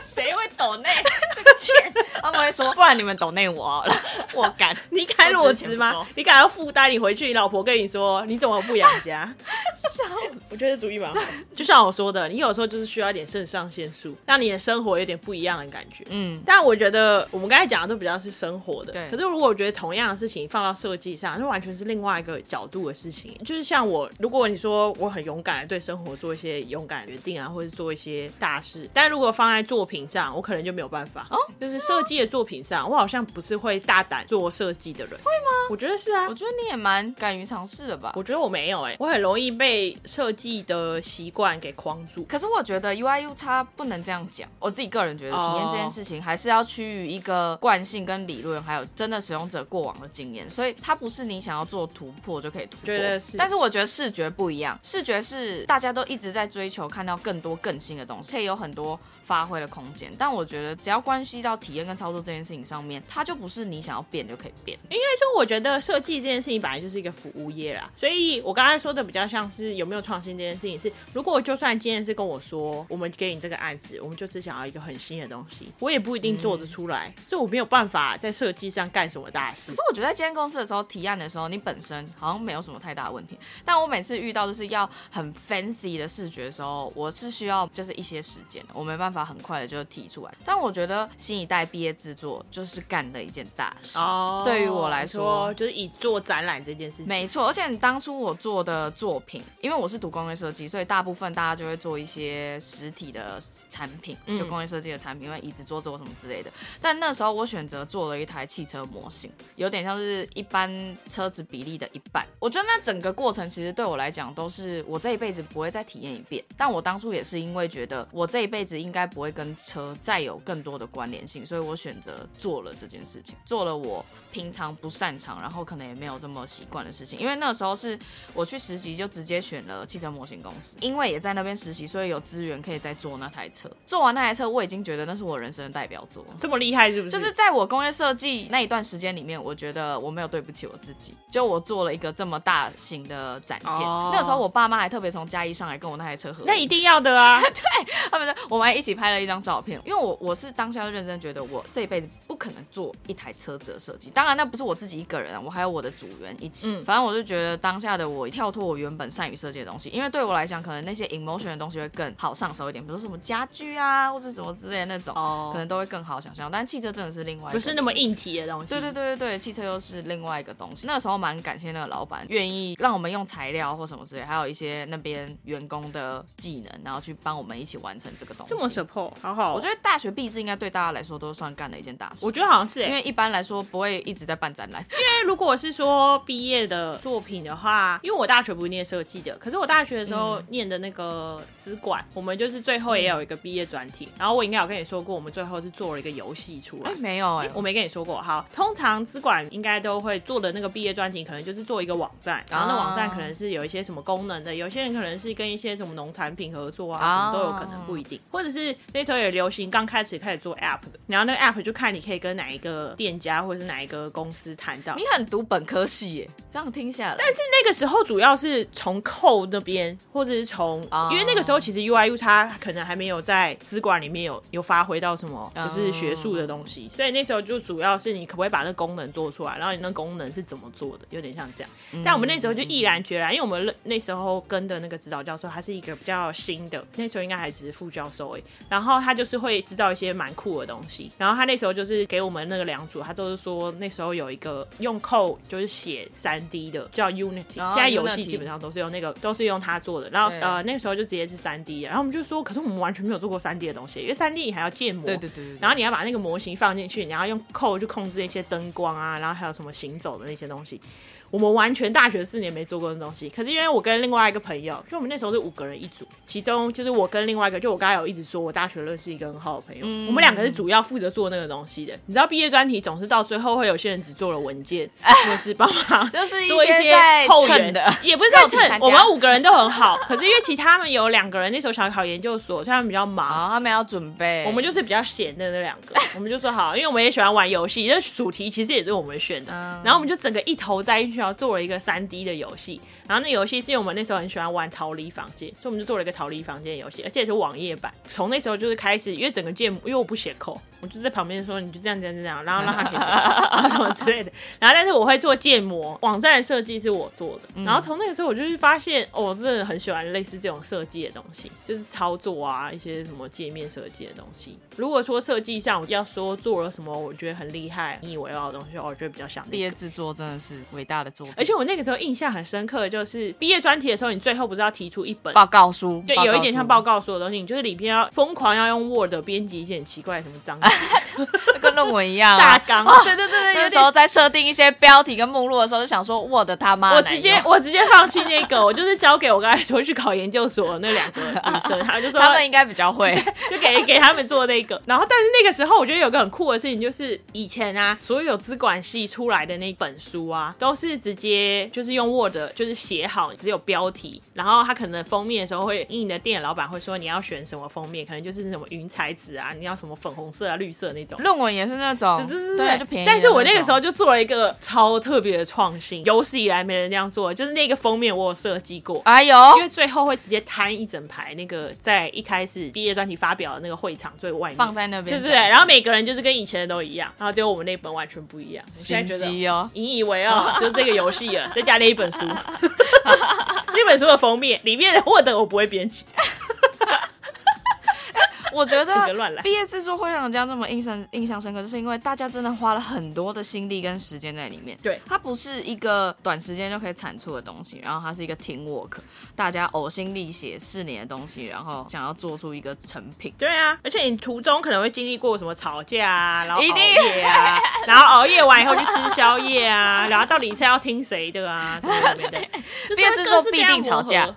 谁会抖内 这个钱？他们会说，不然你们抖内我好了，我敢。你敢裸辞？吗你敢要负担？你回去，你老婆跟你说，你怎么不养家？笑我觉得主意蛮好。就像我说的，你有时候就是需要一点肾上腺素，让你的生活有点不一样的感觉。嗯，但我觉得我们刚才讲的都比较是生活的，对可是如果我觉得同样的事情放到设计上，那完全是另外一个角度的事情。就是像我，如果你说我很勇敢的对生活做一些勇敢的决定啊，或者做一些大事，但如果放在作品上，我可能就没有办法。哦，就是设计的作品上，我好像不是会大胆做设计的人。会吗？我觉得是啊我。觉得你也蛮敢于尝试的吧。我觉得我没有哎、我很容易被设计的习惯给框住。可是我觉得 U I U 叉不能这样讲，我自己个人觉得哦体验这件事情还是要趋于一个惯性跟理论，还有真的使用者过往的经验，所以它不是你想要做突破就可以突破。觉得是但是我觉得视觉不一样，视觉是大家都一直在追求看到更多更新的东西，可以有很多发挥的空间。但我觉得只要关系到体验跟操作这件事情上面，它就不是你想要变就可以变。应该说，我觉得设计这件事情本来就是一个服务业啦，所以我刚才说的比较像是有没有创新这件事情是，如果就算今天是跟我说，我们给你这个案子，我们就是想要一个很新的东西，我也不一定做得出来，所以我没有办法在设计上干什么大事可是。我觉得在今天公司的时候提案的时候，你本身好像没有什么太大的问题。但我每次遇到就是要很 fancy 的视觉的时候，我是需要就是一些时间的，我没办法很快的就提出来。但我觉得新一代毕业制作就是干的一件大事。哦对于我来说就是以做展览这件事情，没错，而且当初我做的作品，因为我是读工业设计，所以大部分大家就会做一些实体的产品，就工业设计的产品，因为椅子、桌子或什么之类的。但那时候我选择做了一台汽车模型，有点像是一般车子比例的一半。我觉得那整个过程其实对我来讲都是我这一辈子不会再体验一遍。但我当初也是因为觉得我这一辈子应该不会跟车再有更多的关联性，所以我选择做了这件事情，做了我平常不擅长，然后可能也没有这么习惯的事情。因为那时候是我去实习就直接选了汽车模型公司，因为也在那边实习，所以有资源可以再做那台车。做完那台车，我已经觉得那是我人生的代表作。这么厉害是不是？就是在我工业设计那一段时间里面，我觉得我没有对不起我自己，就我做了一个这么大型的展件。哦那个时候我爸妈还特别从嘉义上来跟我那台车合影，那一定要的啊！对他们说我们还一起拍了一张照片，因为我我是当下就认真觉得我这一辈子不可能做一台车子的设计，当然那不是我自己一个人啊，我还有我的组员一起。嗯反正我就觉得当下的我跳脱我原本善于设计的东西，因为对我来讲，可能那些 emotion 的东西会更好上手一点，比如说什么家具啊，或者什么之类的那种，哦可能都会更好想象。但汽车真的是另外一个不是那么硬体的东西。对对对对对，汽车又是另外一个东西。那个时候蛮感谢那个老板愿意让我们用材料或什么之类，还有一些那边员工的技能，然后去帮我们一起完成这个东西。这么 support，好好。我觉得大学毕制应该对大家来说都算干了一件大事。我觉得好像是、欸，因为一般来说不会一直在办展览，因为如果是说毕业的作品的话，因为我大学不是念设计的，可是我大学的时候念的那个资管，我们就是最后也有一个毕业专题。然后我应该有跟你说过，我们最后是做了一个游戏出来哎、。没有哎、我没跟你说过，好，通常资管应该都会做的那个毕业专题，可能就是做一个网站，然后那网站可能是有一些什么功能的，有些人可能是跟一些什么农产品合作啊，啊什么都有可能，不一定。或者是那时候也流行，刚开始开始做 app 的，然后那个 app 就看你可以跟哪一个店家或者是哪一个公司谈到你。很读本科系耶，这样听下来，但是那个时候主要是从扣那边，或者是从哦因为那个时候其实 UI U 它可能还没有在资管里面有有发挥到什么哦就是学术的东西，所以那时候就主要是你可不可以把那功能做出来，然后你那功能是怎么做的，有点像这样。但我们那时候就毅然决然，因为我们那时候跟的那个指导教授他是一个比较新的，那时候应该还只是副教授诶，然后他就是会知道一些蛮酷的东西，然后他那时候就是给我们那个两组，他都是说那时候有一个用 code 就是写三 D 的叫 Unity，、哦现在游戏基本上都是用那个都是用他做的，然后呃那个时候就直接是三 D，然后我们就说，可是我们完全没有做过三 D 的东西，因为三 D 你还要建模，对对对然后你要把那个模型放进去，你要用扣去控制那些灯光啊，然后还有什么行走的那些东西。我们完全大学四年没做过的东西，可是因为我跟另外一个朋友，就我们那时候是五个人一组，其中就是我跟另外一个，就我刚才有一直说我大学认识一个很好的朋友，我们两个是主要负责做那个东西的。你知道毕业专题总是到最后会有些人只做了文件，或者是帮忙 就是一做一些在后援的，也不是在蹭，肉体参加。我们五个人都很好，可是因为其他们有两个人那时候想考研究所，所以他们比较忙，好，他们要准备，我们就是比较闲的那两个，我们就说好，因为我们也喜欢玩游戏，这主题其实也是我们选的，嗯。然后我们就整个一头栽进去，然后做了一个三 D 的游戏。然后那游戏是因为我们那时候很喜欢玩逃离房间，所以我们就做了一个逃离房间的游戏，而且也是网页版。从那时候就是开始，因为整个建模，因为我不写扣，我就在旁边说你就这样这样这样，然后让他可以做，然后什么之类的。然后但是我会做建模，网站的设计是我做的。然后从那个时候我就是发现，哦，我真的很喜欢类似这种设计的东西，就是操作啊，一些什么界面设计的东西。如果说设计上要说做了什么，我觉得很厉害、引以为傲的东西，我觉得比较像那个毕业制作真的是伟大的作品，而且我那个时候印象很深刻的就是毕业专题的时候，你最后不是要提出一本。报告书，就有一点像报告书。的东西，你就是里边要疯狂要用 Word 编辑一些很奇怪的什么章节，跟论文一样、啊，大纲，对对对对，有时候在设定一些标题跟目录的时候，就想说 Word 他妈，我直接我直接放弃那个，我就是交给我刚才说去考研究所的那两个女生，他们就说他们应该比较会，就给给他们做那个。然后，但是那个时候我觉得有个很酷的事情，就是以前啊，所有资管系出来的那本书啊，都是直接就是用 Word 就是写好，只有标题，然后他可能封面的时候会，你的店老板会说你要选什么封面，可能就是什么云彩纸啊，你要什么粉红色啊，绿色那种。论文也是那种，对对对，就便宜。但是我那个时候就做了一个超特别的创新，有史以来没人这样做，就是那个封面我有设计过。哎呦，因为最后会直接摊一整排那个在一开始毕业专题发表的那个会场最外面放在那边，对对对。然后每个人就是跟以前的都一样，然后结果我们那本完全不一样。现在觉得引以为傲，就是这个游戏了，再加那一本书，那本书的封面里面获得我不会编辑。我觉得 毕业制作会让人家那么印象印象深刻，就是因为大家真的花了很多的心力跟时间在里面。对，它不是一个短时间就可以产出的东西，然后它是一个 team work，大家呕心沥血四年的东西，然后想要做出一个成品。对啊，而且你途中可能会经历过什么吵架啊，然后熬夜啊，然后熬夜完以后去吃宵夜啊，然后到底是要听谁的啊？对对 对，毕业制作必定吵架。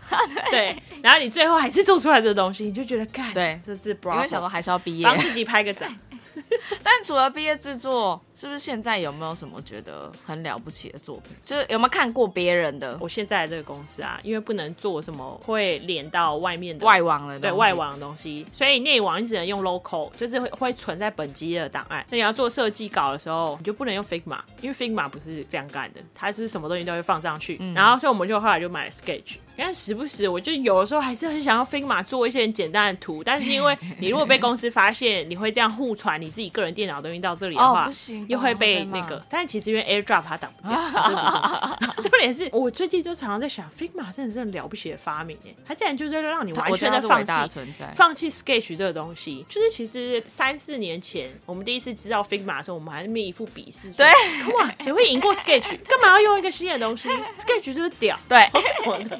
对，然后你最后还是做出来这个东西，你就觉得干，对，这是。因为小时候还是要毕业，帮自己拍个展。但除了毕业制作，是不是现在有没有什么觉得很了不起的作品？就是有没有看过别人的？我现在这个公司啊，因为不能做什么会连到外面的外网的，对外网的东西，所以内网你只能用 local，就是会会存在本机的档案。那你要做设计稿的时候，你就不能用 Figma，因为 Figma 不是这样干的，它就是什么东西都会放上去。然后所以我们就后来就买了 Sketch。但时不时我就有的时候还是很想要 Figma 做一些很简单的图，但是因为你如果被公司发现你会这样互传你自己个人电脑东西到这里的话，又会被那个。但是其实因为 AirDrop 它挡不掉，重点是我最近就常常在想，Figma 真的是很了不起的发明哎，它竟然就是让你完全的放弃放弃 Sketch 这个东西。就是其实三四年前我们第一次知道 Figma 的时候，我们还是面一副鄙视，对，哇，谁会赢过 Sketch？干嘛要用一个新的东西？Sketch 就是屌，对，我的。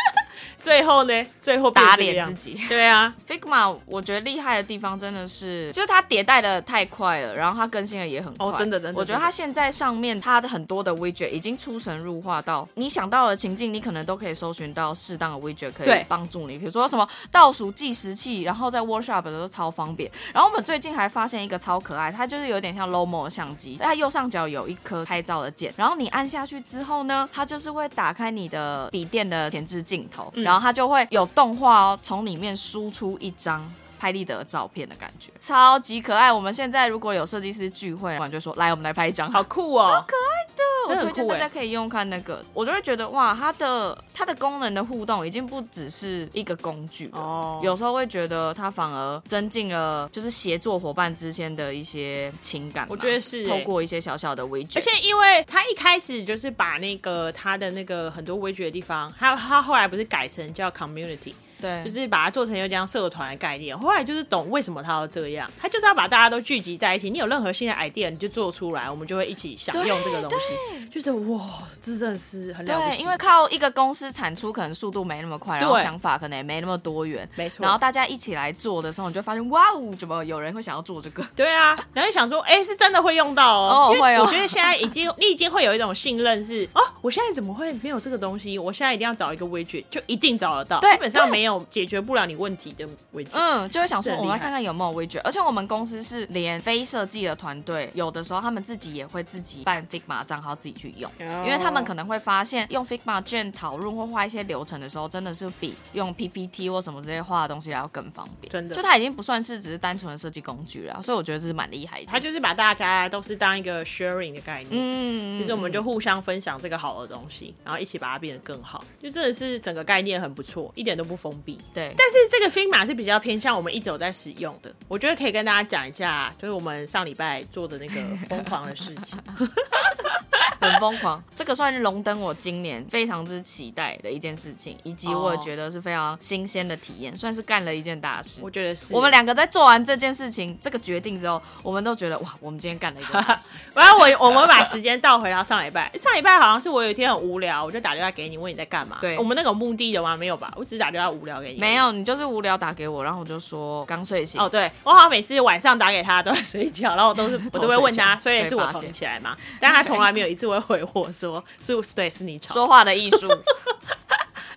最后呢？最后打脸自己。对啊，Figma 我觉得厉害的地方真的是，就是它迭代的太快了，然后它更新的也很快。哦，真的真的。我觉得它现在上面它的很多的 widget 已经出神入化到你想到的情境，你可能都可以搜寻到适当的 widget 可以帮助你。比如说什么倒数计时器，然后在 workshop 的时候超方便。然后我们最近还发现一个超可爱，它就是有点像 Lomo 的相机，它右上角有一颗拍照的键，然后你按下去之后呢，它就是会打开你的笔电的前置镜头，然后它就会有。动画哦，从里面输出一张拍立得照片的感觉，超级可爱。我们现在如果有设计师聚会，我就说来，我们来拍一张，好酷哦，超可爱的。我推荐大家可以用看那个，我就会觉得哇，它的它的功能的互动已经不只是一个工具了，有时候会觉得它反而增进了就是协作伙伴之间的一些情感。我觉得是透过一些小小的微距，而且因为他一开始就是把那个他的那个很多微距的地方，他他后来不是改成叫 community。对，就是把它做成有这样社团的概念。后来就是懂为什么他要这样，他就是要把大家都聚集在一起。你有任何新的 idea，你就做出来，我们就会一起享用这个东西。就是哇，这真的是很了不起。因为靠一个公司产出可能速度没那么快，然后想法可能也没那么多元，没错。然后大家一起来做的时候，你就发现哇哦，怎么有人会想要做这个？对啊，然后想说，哎，是真的会用到哦。哦会哦。我觉得现在已经，你已经会有一种信任，是哦，我现在怎么会没有这个东西？我现在一定要找一个 widget，就一定找得到。基本上没有解决不了你。问题的位置，嗯，就会想说，我们看看有没有微卷。而且我们公司是连非设计的团队，有的时候他们自己也会自己办 Figma 账号自己去用，因为他们可能会发现用 Figma 卷讨论或画一些流程的时候，真的是比用 PPT 或什么这些画的东西要更方便。真的，就它已经不算是只是单纯的设计工具了，所以我觉得这是蛮厉害的。它就是把大家都是当一个 sharing 的概念，嗯，就是我们就互相分享这个好的东西，然后一起把它变得更好。就真的是整个概念很不错，一点都不封闭。对，但是这个 Figma 是比较偏向我们一直有在使用的，我觉得可以跟大家讲一下，就是我们上礼拜做的那个疯狂的事情，很疯狂。这个算是荣登我今年非常之期待的一件事情，以及我也觉得是非常新鲜的体验，算是干了一件大事。我觉得是。我们两个在做完这件事情、这个决定之后，我们都觉得哇，我们今天干了一个大事。然 后我我们把时间倒回到上礼拜，上礼拜好像是我有一天很无聊，我就打电话给你，问你在干嘛。对，我们那个目的的吗？没有吧？我只是打电话无聊给你。没有，你就是无聊打给我，然后我就说刚睡醒。哦，对我好像每次晚上打给他都在睡觉，然后我都是 我都会问他，所以是我捅起来嘛。但他从来没有一次会回我说是对是你 吵。说话的艺术。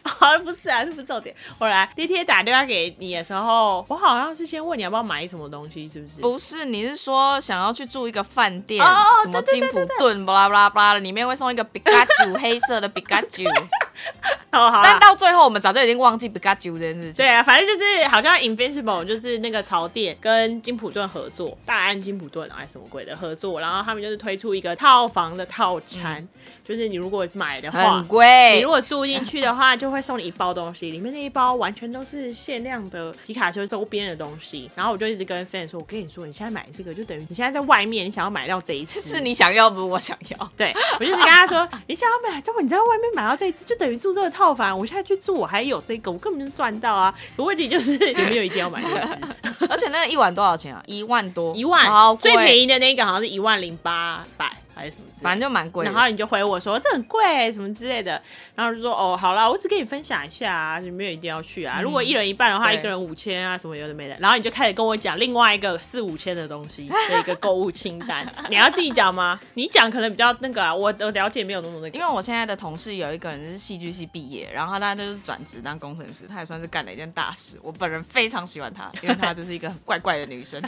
好像不是啊，这不是重点。后来那天打电话给你的时候，我好像是先问你要不要买什么东西，是不是？不是，你是说想要去住一个饭店，什么金普顿，巴拉巴拉巴拉的，里面会送一个比卡丘黑色的比卡丘。哦，好但到最后我们早就已经忘记 j u 这件事情。对啊，反正就是好像 Invincible 就是那个潮店跟金普顿合作，大安金普顿啊还是什么鬼的合作，然后他们就是推出一个套房的套餐，就是你如果买的话很贵。你如，果住进去的话，就会送你一包东西，里面那一包完全都是限量的皮卡丘周边的东西。然后我就一直跟 fan 说：“我跟你说，你现在买这个，就等于你现在在外面，你想要买到这一次，是你想要，不是我想要。对，我就是跟他说，你想要买，结果你在外面买到这一次，就等于住这个套房。我现在去住，我还有这个，我根本就赚到啊！可问题就是 有没有一定要买这一次？而且那个一晚多少钱啊？一万多，一万最便宜的那个好像是一万零八百还是什么之类的，反正就蛮贵。然后你就回我说这很贵什么之类的，然后就说哦好啦，我只跟你分享一下啊，你没有一定要去啊。如果一人一半的话，一个人五千啊什么有的没的，然后你就开始跟我讲另外一个四五千的东西 的一个购物清单，你要自己讲吗？你讲可能比较那个啊，我我了解没有那么那个因。为我现在的同事有一个人是戏剧系毕业，然后他就是转职当工程师，他也算是干了一件大事。我本人非常喜欢他，因为他就是一个很怪怪的女生。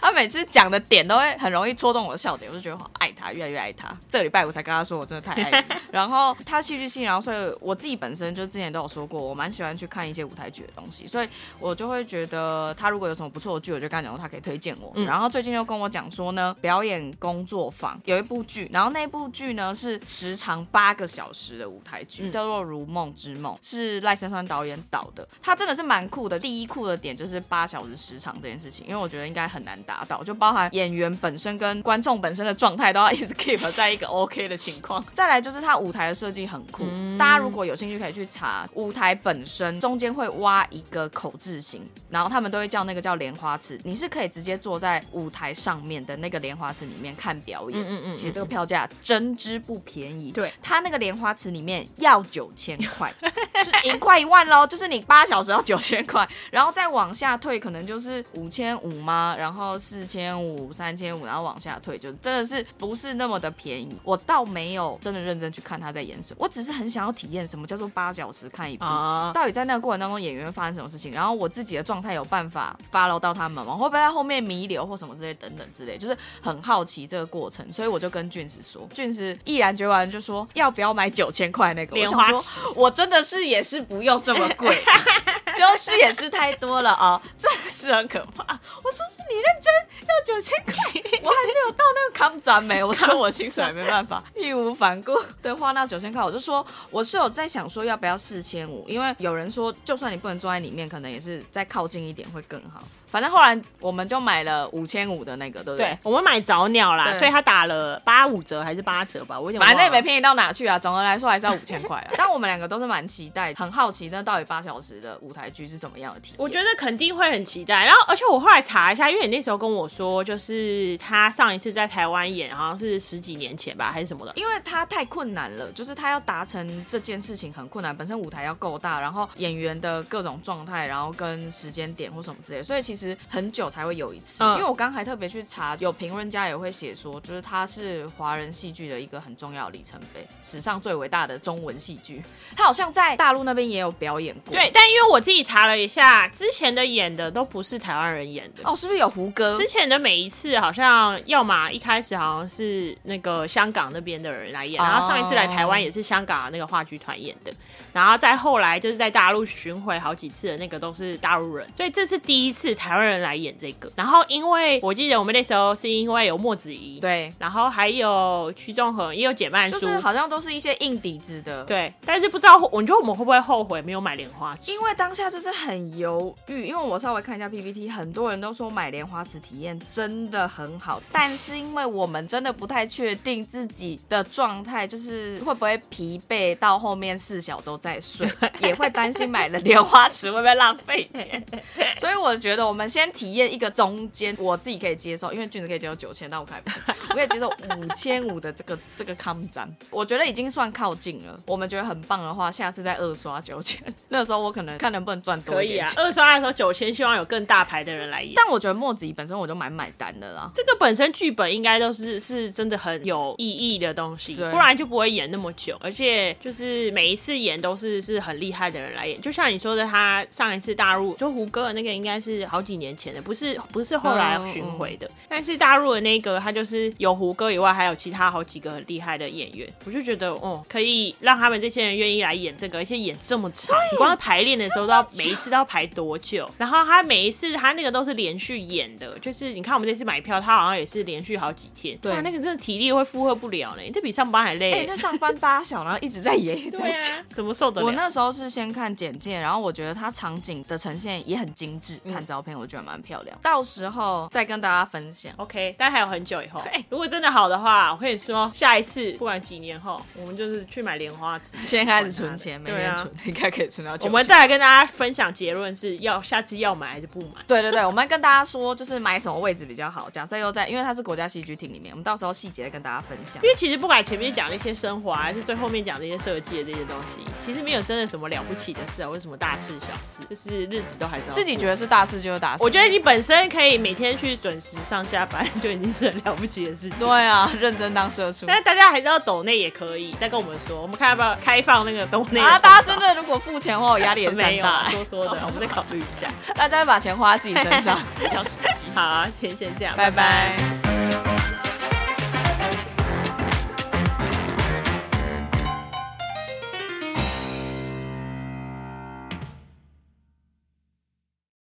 她每次讲的点都会很容易戳动我的笑点，我就觉得好爱他，越来越爱他。这个礼拜我才跟他说，我真的太爱你。然后他戏剧性，然后所以我自己本身就之前都有说过，我蛮喜欢去看一些舞台剧的东西，所以我就会觉得他如果有什么不错的剧，我就跟他讲说他可以推荐我。然后最近又跟我讲说呢，表演工作坊有一部剧，然后那部剧呢是时长八个小时的舞台剧，叫做《如梦之梦》，是赖声川导演导的。他真的是蛮酷的。第一酷的点就是八小时时长这件事情，因为我觉得应该很难达到，就包含演员本身跟观众本身的状态都要一直 keep 在一个 OK 的情况。再来就是它舞台的设计很酷，大家如果有兴趣可以去查舞台本身中间会挖一个口字形，然后他们都会叫那个叫莲花池，你是可以直接坐在舞台上面的那个莲花池里面看表演。嗯嗯嗯其实这个票价真之不便宜。对它那个莲花池里面要九千块，就是一块一万喽，就是你八小时要九千块，然后再往下退可能就是五千五吗？然后四千五、三千五，然后往下退，就真的是不是那么的便宜。我倒没有真的认真去看他在演什么，我只是很想要体验什么叫做八小时看一部剧，啊到底在那个过程当中演员会发生什么事情，然后我自己的状态有办法 follow 到他们吗？会不会在后面弥留或什么之类等等之类，就是很好奇这个过程，所以我就跟俊子说，俊子毅然决然就说要不要买九千块那个莲花我我真的是也是不用这么贵，就是也是太多了啊、真的是很可怕。我说是你认真要九千块，我还没有到那个康展没，我说 我薪水没办法，义无反顾的花那九千块，我就说我是有在想说要不要四千五，因为有人说就算你不能坐在里面，可能也是再靠近一点会更好。反正后来我们就买了五千五的那个，对不对？对，我们买早鸟啦，所以他打了八五折还是八折吧，我有点反正也没便宜到哪去啊。总的来说还是要五千块啊。但我们两个都是蛮期待，很好奇那到底八小时的舞台剧是怎么样的体验。我觉得肯定会很期待。然后，而且我后来查一下，因为你那时候跟我说，就是他上一次在台湾演，好像是十几年前吧，还是什么的。因为他太困难了，就是他要达成这件事情很困难，本身舞台要够大，然后演员的各种状态，然后跟时间点或什么之类，所以其实很久才会有一次。嗯因为我刚还特别去查，有评论家也会写说，就是它是华人戏剧的一个很重要的里程碑，史上最伟大的中文戏剧。他好像在大陆那边也有表演过。对，但因为我自己查了一下，之前的演的都不是台湾人演的。哦，是不是有胡歌？之前的每一次好像要么一开始好像是那个香港那边的人来演，哦然后上一次来台湾也是香港的那个话剧团演的，然后再后来就是在大陆巡回好几次的那个都是大陆人，所以这是第一次台湾人来演这个。然后因为我记得我们那时候是因为有莫子怡，，对，然后还有屈中恒，也有简曼书，就是好像都是一些硬底子的。对，但是不知道我觉得我们会不会后悔没有买莲花池？因为当下就是很犹豫，因为我稍微看一下 PPT，很多人都说买莲花池体验真的很好，但是因为我们真的不太确定自己的状态，就是会不会疲惫到后面四小都在睡，也会担心买了莲花池会不会浪费钱，所以我觉得我们先体验一个中间，我自己可以接受，因为俊子可以接受九千，但我可不行，我可以接受五千五的这个这个康展，我觉得已经算靠近了。我们觉得很棒的话，下次再二刷九千。那个时候我可能看能不能赚多可以一点钱。，啊二刷的时候九千，希望有更大牌的人来演。但我觉得墨子怡本身我就蛮买单的啦。这个本身剧本应该都是是真的很有意义的东西，对不然就不会演那么久。而且就是每一次演都是是很厉害的人来演，就像你说的，他上一次大陆就胡歌的那个应该是好几年前的，不是不是后来巡回的。但是大陆的那个他就是有胡歌以外，还有其他好几个很厉害的演员，我就觉得哦，可以让他们这些人愿意来演这个，而且演这么长，你光是排练的时候都要每一次都要排多久？然后他每一次他那个都是连续演的，就是你看我们这次买票，他好像也是连续好几天，对那个真的体力会负荷不了呢，这比上班还累。哎、那上班八小，然后一直在演，一直在对讲。啊，怎么受得了？我那时候是先看简介，然后我觉得他场景的呈现也很精致，嗯看照片我觉得蛮漂亮。到时候再跟大家分享。OK，但还有很久以后。哎、如果真的好的话，我跟你说，下一次不管几年后，我们就是去买莲花池，先开始存钱，每年存，应该可以存到九。我们再来跟大家分享结论是要下次要买还是不买。对对对，我们跟大家说，就是买什么位置比较好。假设又在，因为它是国家戏剧厅里面，我们到时候细节再跟大家分享因。为其实不管前面讲那些生活啊，还是最后面讲这些设计的这些东西，其实没有真的什么了不起的事啊，或者什么大事小事，就是日子都还是要自己觉得是大事就我觉得你本身可以每天去准时上下班，就已经是很了不起的事情。对啊，认真当社畜。但是大家还是要抖内也可以，再跟我们说，我们看要不要开放那个抖内 啊，大家真的如果付钱的话，我压力也是 没有。说说的，我们再考虑一下。大家会把钱花在自己身上，比较实际。好啊，先先这样，拜拜